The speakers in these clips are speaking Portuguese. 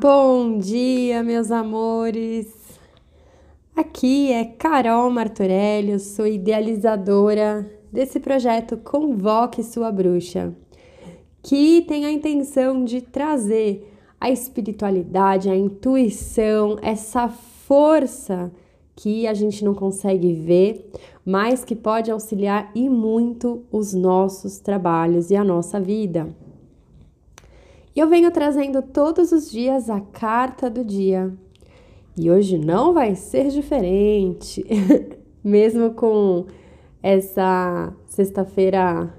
Bom dia, meus amores! Aqui é Carol Martorelli, eu sou idealizadora desse projeto Convoque Sua Bruxa, que tem a intenção de trazer a espiritualidade, a intuição, essa força que a gente não consegue ver, mas que pode auxiliar e muito os nossos trabalhos e a nossa vida. E eu venho trazendo todos os dias a carta do dia. E hoje não vai ser diferente, mesmo com essa sexta-feira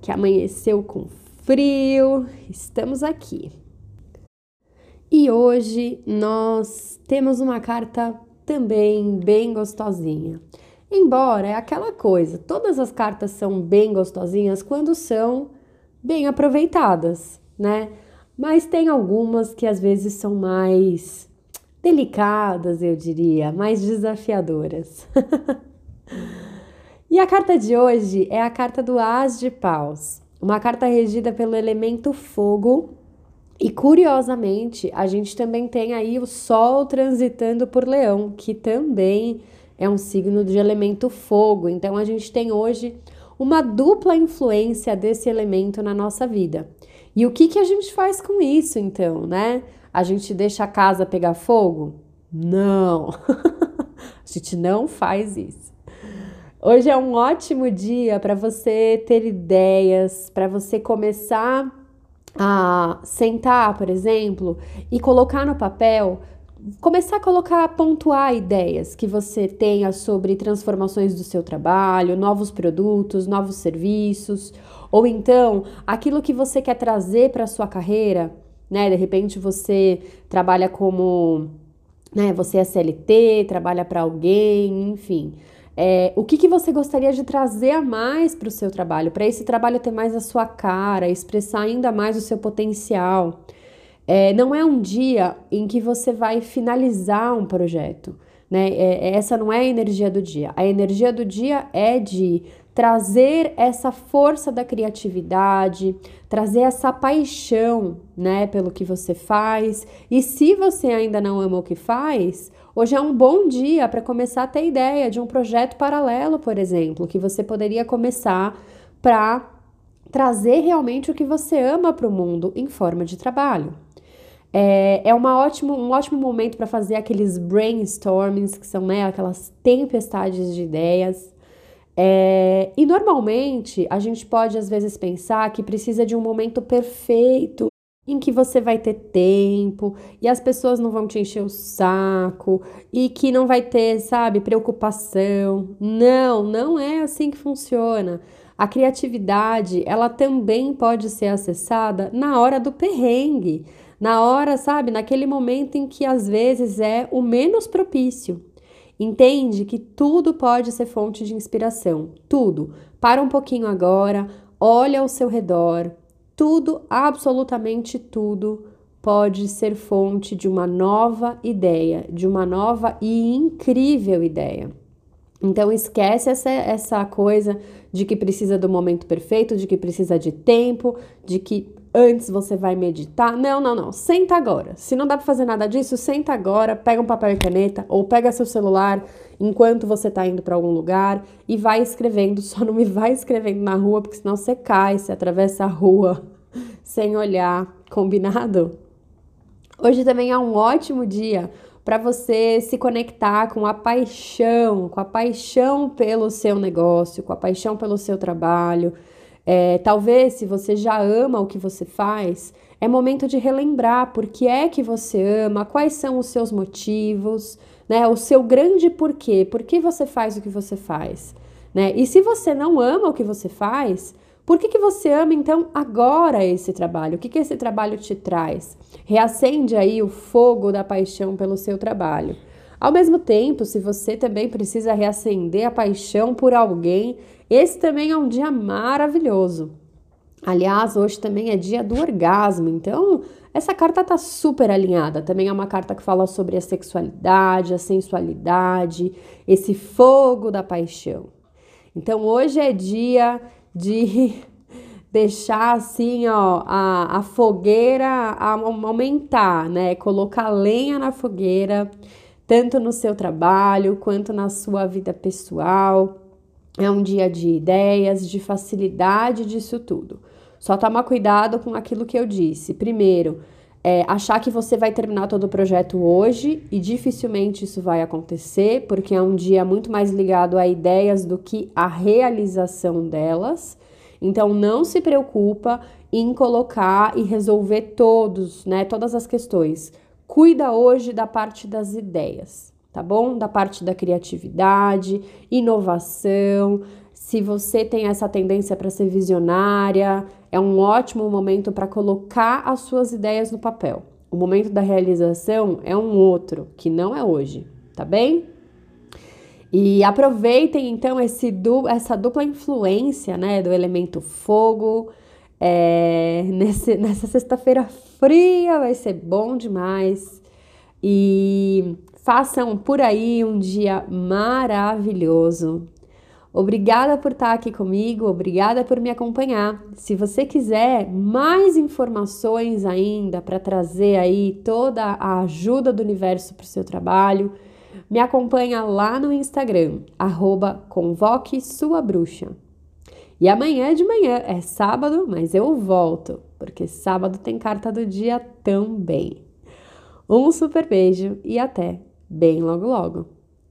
que amanheceu com frio, estamos aqui. E hoje nós temos uma carta também bem gostosinha. Embora é aquela coisa, todas as cartas são bem gostosinhas quando são bem aproveitadas, né? Mas tem algumas que às vezes são mais delicadas, eu diria, mais desafiadoras. e a carta de hoje é a carta do As de Paus, uma carta regida pelo elemento fogo e curiosamente, a gente também tem aí o Sol transitando por Leão, que também é um signo de elemento fogo. Então a gente tem hoje uma dupla influência desse elemento na nossa vida. E o que, que a gente faz com isso, então, né? A gente deixa a casa pegar fogo? Não! a gente não faz isso. Hoje é um ótimo dia para você ter ideias, para você começar a sentar, por exemplo, e colocar no papel, começar a colocar, pontuar ideias que você tenha sobre transformações do seu trabalho, novos produtos, novos serviços, ou então aquilo que você quer trazer para a sua carreira, né? De repente você trabalha como, né, você é CLT, trabalha para alguém, enfim. É, o que, que você gostaria de trazer a mais para o seu trabalho, para esse trabalho ter mais a sua cara, expressar ainda mais o seu potencial. É, não é um dia em que você vai finalizar um projeto. Né? É, é essa não é a energia do dia. A energia do dia é de trazer essa força da criatividade, trazer essa paixão, né, pelo que você faz. E se você ainda não ama o que faz, hoje é um bom dia para começar a ter ideia de um projeto paralelo, por exemplo, que você poderia começar para trazer realmente o que você ama para o mundo em forma de trabalho. É, é uma ótimo, um ótimo momento para fazer aqueles brainstormings, que são né, aquelas tempestades de ideias. É, e normalmente a gente pode às vezes pensar que precisa de um momento perfeito em que você vai ter tempo e as pessoas não vão te encher o saco e que não vai ter, sabe, preocupação. Não, não é assim que funciona. A criatividade, ela também pode ser acessada na hora do perrengue, na hora, sabe, naquele momento em que às vezes é o menos propício. Entende que tudo pode ser fonte de inspiração. Tudo. Para um pouquinho agora, olha ao seu redor. Tudo, absolutamente tudo, pode ser fonte de uma nova ideia, de uma nova e incrível ideia. Então esquece essa, essa coisa de que precisa do momento perfeito, de que precisa de tempo, de que antes você vai meditar. Não, não, não. Senta agora. Se não dá para fazer nada disso, senta agora, pega um papel e caneta ou pega seu celular enquanto você está indo para algum lugar e vai escrevendo. Só não me vai escrevendo na rua, porque senão você cai, você atravessa a rua sem olhar. Combinado? Hoje também é um ótimo dia para você se conectar com a paixão, com a paixão pelo seu negócio, com a paixão pelo seu trabalho é, talvez, se você já ama o que você faz, é momento de relembrar por que é que você ama, quais são os seus motivos, né? O seu grande porquê, por que você faz o que você faz, né? E se você não ama o que você faz, por que, que você ama então agora esse trabalho? O que, que esse trabalho te traz? Reacende aí o fogo da paixão pelo seu trabalho. Ao mesmo tempo, se você também precisa reacender a paixão por alguém, esse também é um dia maravilhoso. Aliás, hoje também é dia do orgasmo, então essa carta tá super alinhada. Também é uma carta que fala sobre a sexualidade, a sensualidade, esse fogo da paixão. Então hoje é dia de deixar assim, ó, a, a fogueira aumentar, né? Colocar lenha na fogueira, tanto no seu trabalho quanto na sua vida pessoal. É um dia de ideias, de facilidade disso tudo. Só toma cuidado com aquilo que eu disse. Primeiro, é, achar que você vai terminar todo o projeto hoje e dificilmente isso vai acontecer, porque é um dia muito mais ligado a ideias do que a realização delas. Então não se preocupa em colocar e resolver todos, né, todas as questões. Cuida hoje da parte das ideias, tá bom? Da parte da criatividade, inovação. Se você tem essa tendência para ser visionária, é um ótimo momento para colocar as suas ideias no papel. O momento da realização é um outro, que não é hoje, tá bem? E aproveitem então essa dupla influência né, do elemento fogo. É, nesse, nessa sexta-feira fria vai ser bom demais. E façam por aí um dia maravilhoso. Obrigada por estar aqui comigo, obrigada por me acompanhar. Se você quiser mais informações ainda para trazer aí toda a ajuda do universo para o seu trabalho, me acompanha lá no Instagram, arroba convoque sua bruxa. E amanhã de manhã é sábado, mas eu volto, porque sábado tem carta do dia também. Um super beijo e até bem logo logo.